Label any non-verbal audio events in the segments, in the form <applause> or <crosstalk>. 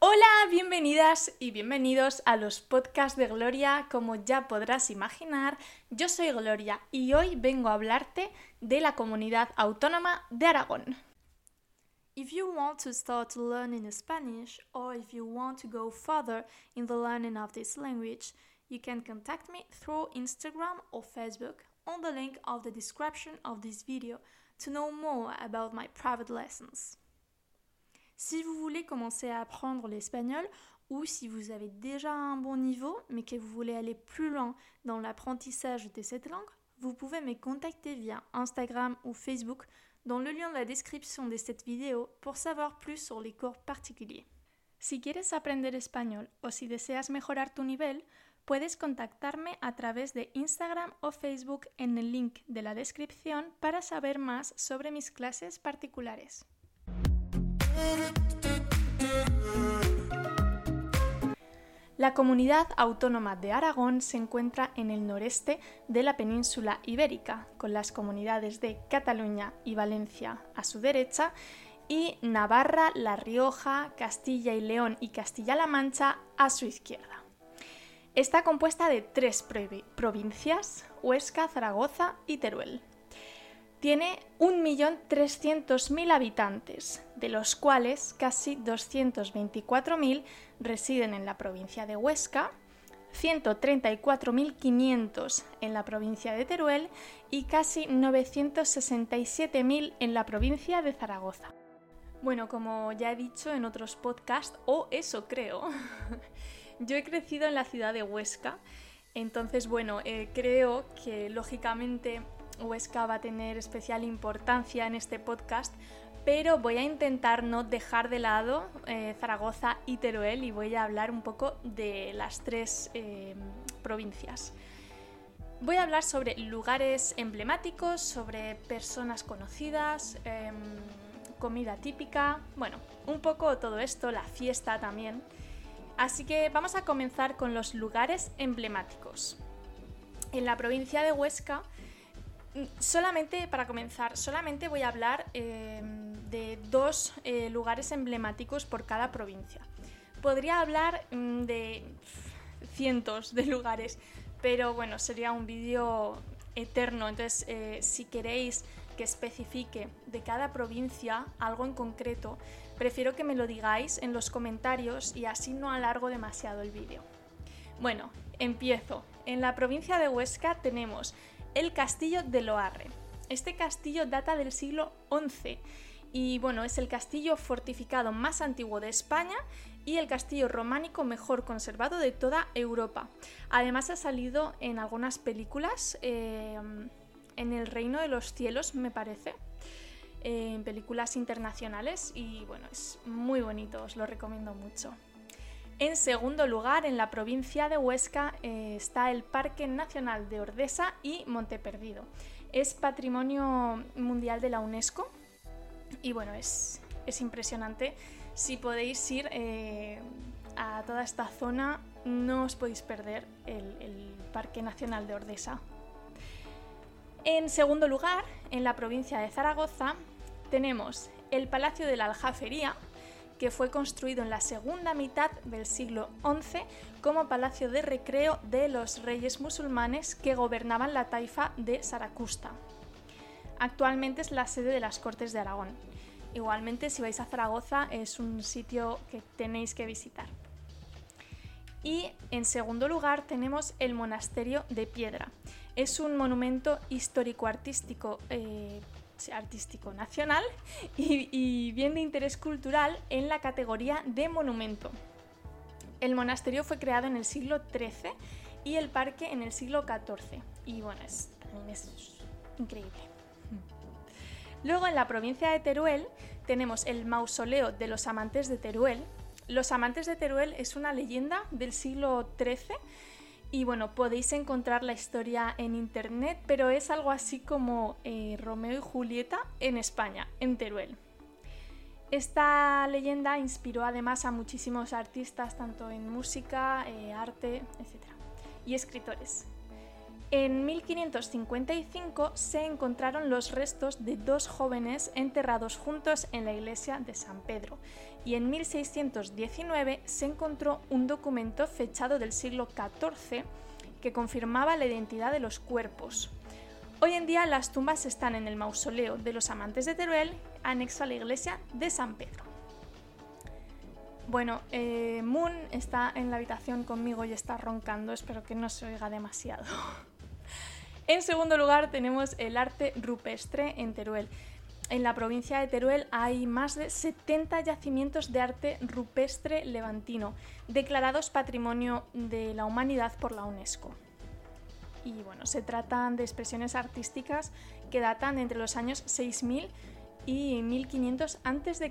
Hola, bienvenidas y bienvenidos a los podcasts de Gloria. Como ya podrás imaginar, yo soy Gloria y hoy vengo a hablarte de la comunidad autónoma de Aragón. If you want to start learning Spanish or if you want to go further in the learning of this language, you can contact me through Instagram or Facebook on the link of the description of this video to know more about my private lessons. Si vous voulez commencer à apprendre l'espagnol ou si vous avez déjà un bon niveau mais que vous voulez aller plus loin dans l'apprentissage de cette langue, vous pouvez me contacter via Instagram ou Facebook dans le lien de la description de cette vidéo pour savoir plus sur les cours particuliers. Si quieres aprender español o si deseas mejorar tu nivel, puedes contactarme a través de Instagram o Facebook en el link de la descripción para saber más sobre mis clases particulares. La comunidad autónoma de Aragón se encuentra en el noreste de la península ibérica, con las comunidades de Cataluña y Valencia a su derecha y Navarra, La Rioja, Castilla y León y Castilla-La Mancha a su izquierda. Está compuesta de tres provincias, Huesca, Zaragoza y Teruel. Tiene 1.300.000 habitantes, de los cuales casi 224.000 residen en la provincia de Huesca, 134.500 en la provincia de Teruel y casi 967.000 en la provincia de Zaragoza. Bueno, como ya he dicho en otros podcasts, o eso creo, <laughs> yo he crecido en la ciudad de Huesca, entonces bueno, eh, creo que lógicamente Huesca va a tener especial importancia en este podcast, pero voy a intentar no dejar de lado eh, Zaragoza y Teruel y voy a hablar un poco de las tres eh, provincias. Voy a hablar sobre lugares emblemáticos, sobre personas conocidas, em, comida típica, bueno, un poco todo esto, la fiesta también. Así que vamos a comenzar con los lugares emblemáticos. En la provincia de Huesca solamente, para comenzar, solamente voy a hablar eh, de dos eh, lugares emblemáticos por cada provincia. Podría hablar mm, de <laughs> cientos de lugares, pero bueno, sería un vídeo eterno. Entonces, eh, si queréis que especifique de cada provincia algo en concreto, prefiero que me lo digáis en los comentarios y así no alargo demasiado el vídeo. Bueno, empiezo. En la provincia de Huesca tenemos el castillo de Loarre. Este castillo data del siglo XI y bueno, es el castillo fortificado más antiguo de España y el castillo románico mejor conservado de toda Europa. Además ha salido en algunas películas, eh, en el Reino de los Cielos me parece, eh, en películas internacionales y bueno, es muy bonito, os lo recomiendo mucho. En segundo lugar, en la provincia de Huesca eh, está el Parque Nacional de Ordesa y Monteperdido. Es patrimonio mundial de la UNESCO y bueno, es, impresionante. Si podéis ir eh, a toda esta zona, no os podéis perder el, el Parque Nacional de Ordesa. En segundo lugar, en la provincia de Zaragoza, tenemos el Palacio de la Aljafería, que fue construido en la segunda mitad del siglo XI como palacio de recreo de los reyes musulmanes que gobernaban la taifa de Saracusta. Actualmente es la sede de las Cortes de Aragón. Igualmente, si vais a Zaragoza, es un sitio que tenéis que visitar. Y en segundo lugar tenemos el Monasterio de Piedra. Es un monumento histórico-artístico eh, artístico nacional y, bien de interés cultural en la categoría de monumento. El monasterio fue creado en el siglo XIII y el parque en el siglo XIV. Y bueno, es, es increíble. Luego en la provincia de Teruel tenemos el mausoleo de los amantes de Teruel. Los amantes de Teruel es una leyenda del siglo XIII y bueno, podéis encontrar la historia en internet, pero es algo así como eh, Romeo y Julieta en España, en Teruel. Esta leyenda inspiró además a muchísimos artistas, tanto en música, eh, arte, etc. y escritores. En 1555 se encontraron los restos de dos jóvenes enterrados juntos en la iglesia de San Pedro y en 1619 se encontró un documento fechado del siglo XIV que confirmaba la identidad de los cuerpos. Hoy en día las tumbas están en el mausoleo de los amantes de Teruel, anexo a la iglesia de San Pedro. Bueno, eh, Moon está en la habitación conmigo y está roncando, espero que no se oiga demasiado. <laughs> En segundo lugar tenemos el arte rupestre en Teruel. En la provincia de Teruel hay más de 70 yacimientos de arte rupestre levantino, declarados Patrimonio de la Humanidad por la UNESCO. Y bueno, se tratan de expresiones artísticas que datan entre los años 6000 y 1500 a.C.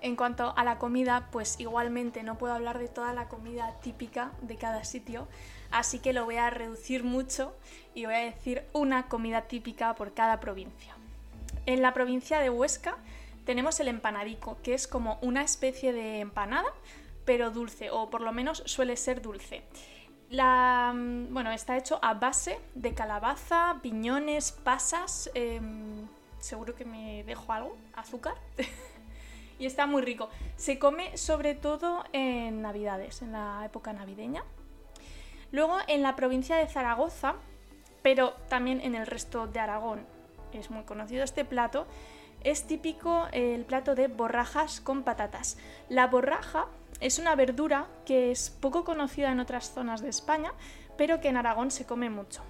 En cuanto a la comida, pues igualmente no puedo hablar de toda la comida típica de cada sitio, así que lo voy a reducir mucho y voy a decir una comida típica por cada provincia. En la provincia de Huesca tenemos el empanadico, que es como una especie de empanada, pero dulce, o por lo menos suele ser dulce. La, mm, bueno, está hecho a base de calabaza, piñones, pasas, em, seguro que me dejo algo, azúcar. <laughs> y está muy rico. Se come sobre todo en Navidades, en la época navideña. Luego en la provincia de Zaragoza, pero también en el resto de Aragón, es muy conocido este plato, es típico el plato de borrajas con patatas. La borraja es una verdura que es poco conocida en otras zonas de España, pero que en Aragón se come mucho.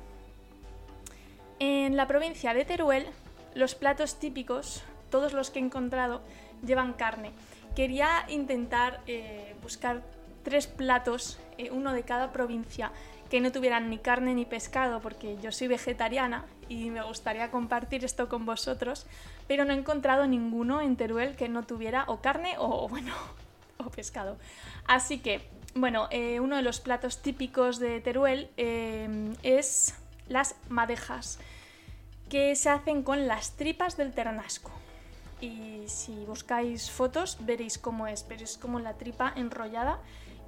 En la provincia de Teruel, los platos típicos, todos los que he encontrado, llevan carne. Quería intentar eh, buscar tres platos, eh, uno de cada provincia, que no tuvieran ni carne ni pescado, porque yo soy vegetariana y me gustaría compartir esto con vosotros, pero no he encontrado ninguno en Teruel que no tuviera o carne o, bueno, <laughs> o pescado. Así que, bueno, eh, uno de los platos típicos de Teruel es las madejas, que se hacen con las tripas del ternasco y si buscáis fotos veréis cómo es, pero es como la tripa enrollada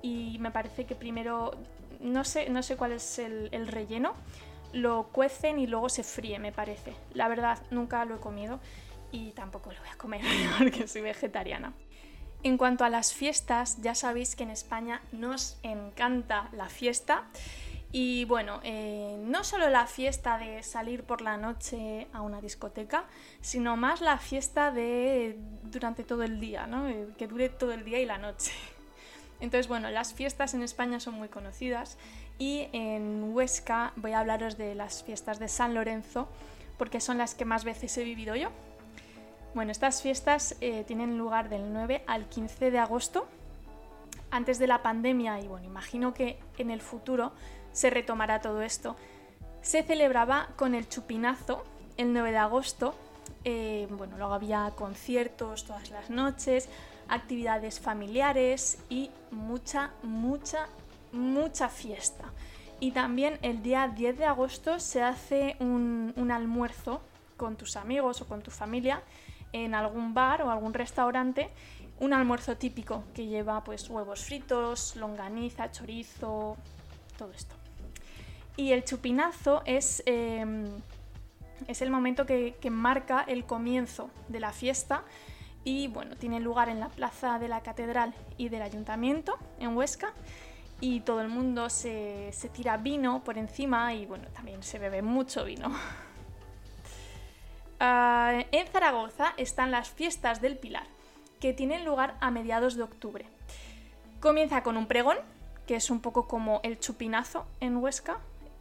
y me parece que primero, no sé, no sé cuál es el, relleno, lo cuecen y luego se fríe, me parece. La verdad, nunca lo he comido y tampoco lo voy a comer <laughs> porque soy vegetariana. En cuanto a las fiestas, ya sabéis que en España nos encanta la fiesta y bueno, eh, no solo la fiesta de salir por la noche a una discoteca, sino más la fiesta de durante todo el día, ¿no? Eh, que dure todo el día y la noche. <laughs> Entonces, bueno, las fiestas en España son muy conocidas y en Huesca voy a hablaros de las fiestas de San Lorenzo porque son las que más veces he vivido yo. Bueno, estas fiestas eh, tienen lugar del 9 al 15 de agosto, antes de la pandemia y bueno, imagino que en el futuro se retomará todo esto. Se celebraba con el chupinazo el 9 de agosto. Eh, bueno, luego había conciertos todas las noches, actividades familiares y mucha, mucha, mucha fiesta. Y también el día 10 de agosto se hace un, un almuerzo con tus amigos o con tu familia en algún bar o algún restaurante un almuerzo típico que lleva pues huevos fritos, longaniza, chorizo, todo esto. Y el chupinazo es, em, es el momento que, marca el comienzo de la fiesta y bueno, tiene lugar en la plaza de la catedral y del ayuntamiento en Huesca y todo el mundo se, tira vino por encima y bueno, también se bebe mucho vino. <laughs> Ah, en Zaragoza están las fiestas del Pilar, que tienen lugar a mediados de octubre. Comienza con un pregón, que es un poco como el chupinazo en Huesca,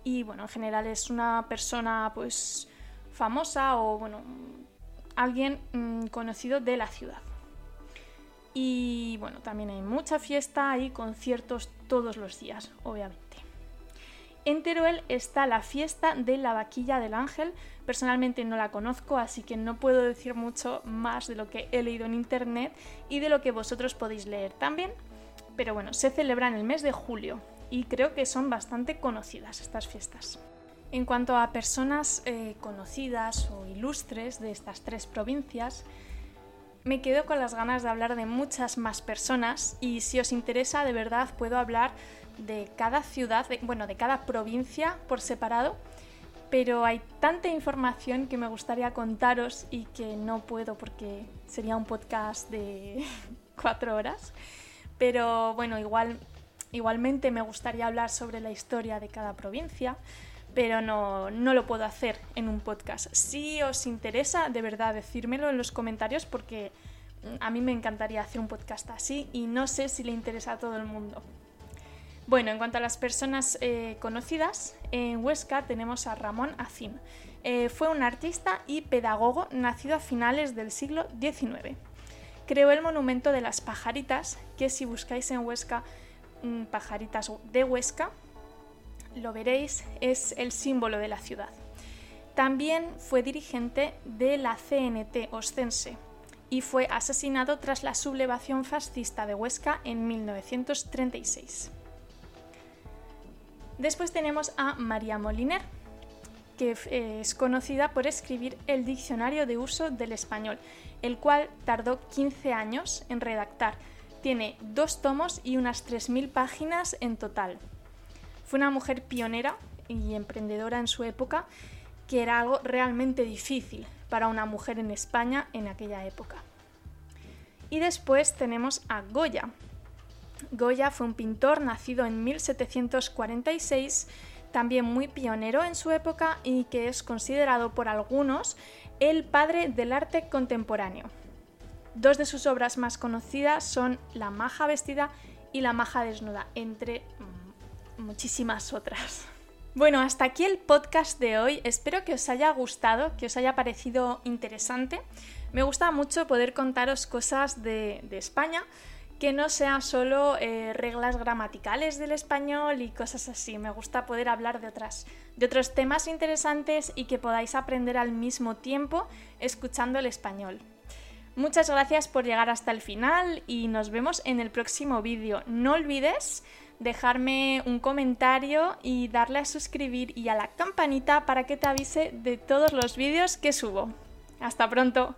y bueno, en general es una persona pues famosa o bueno, alguien mm, conocido de la ciudad. Y bueno, también hay mucha fiesta y conciertos todos los días, obviamente. En Teruel está la fiesta de la vaquilla del ángel. Personalmente no la conozco, así que no puedo decir mucho más de lo que he leído en internet y de lo que vosotros podéis leer también. Pero bueno, se celebra en el mes de julio, y creo que son bastante conocidas estas fiestas. En cuanto a personas eh, conocidas o ilustres de estas tres provincias, me quedo con las ganas de hablar de muchas más personas y si os interesa de verdad puedo hablar de cada ciudad, bueno, de cada provincia por separado, pero hay tanta información que me gustaría contaros y que no puedo porque sería un podcast de <laughs> cuatro horas. Pero bueno, igual, igualmente me gustaría hablar sobre la historia de cada provincia, pero no, no lo puedo hacer en un podcast. Si os interesa, de verdad, decírmelo en los comentarios porque a mí me encantaría hacer un podcast así y no sé si le interesa a todo el mundo. Bueno, en cuanto a las personas eh, conocidas, en Huesca tenemos a Ramón Acín. Eh, fue un artista y pedagogo nacido a finales del siglo XIX. Creó el monumento de las pajaritas, que si buscáis en Huesca mm, pajaritas de Huesca, lo veréis, es el símbolo de la ciudad. También fue dirigente de la CNT Ostense y fue asesinado tras la sublevación fascista de Huesca en 1936. Después tenemos a María Moliner, que eh, es conocida por escribir el Diccionario de Uso del Español, el cual tardó 15 años en redactar. Tiene dos tomos y unas 3.000 páginas en total. Fue una mujer pionera y emprendedora en su época, que era algo realmente difícil para una mujer en España en aquella época. Y después tenemos a Goya. Goya fue un pintor nacido en 1746, también muy pionero en su época y que es considerado por algunos el padre del arte contemporáneo. Dos de sus obras más conocidas son La maja vestida y La maja desnuda, entre muchísimas otras. Bueno, hasta aquí el podcast de hoy. Espero que os haya gustado, que os haya parecido interesante. Me gusta mucho poder contaros cosas de, España, que no sean solo eh, reglas gramaticales del español y cosas así. Me gusta poder hablar de, otras, de otros temas interesantes y que podáis aprender al mismo tiempo escuchando el español. Muchas gracias por llegar hasta el final y nos vemos en el próximo vídeo. No olvides dejarme un comentario y darle a suscribir y a la campanita para que te avise de todos los vídeos que subo. Hasta pronto.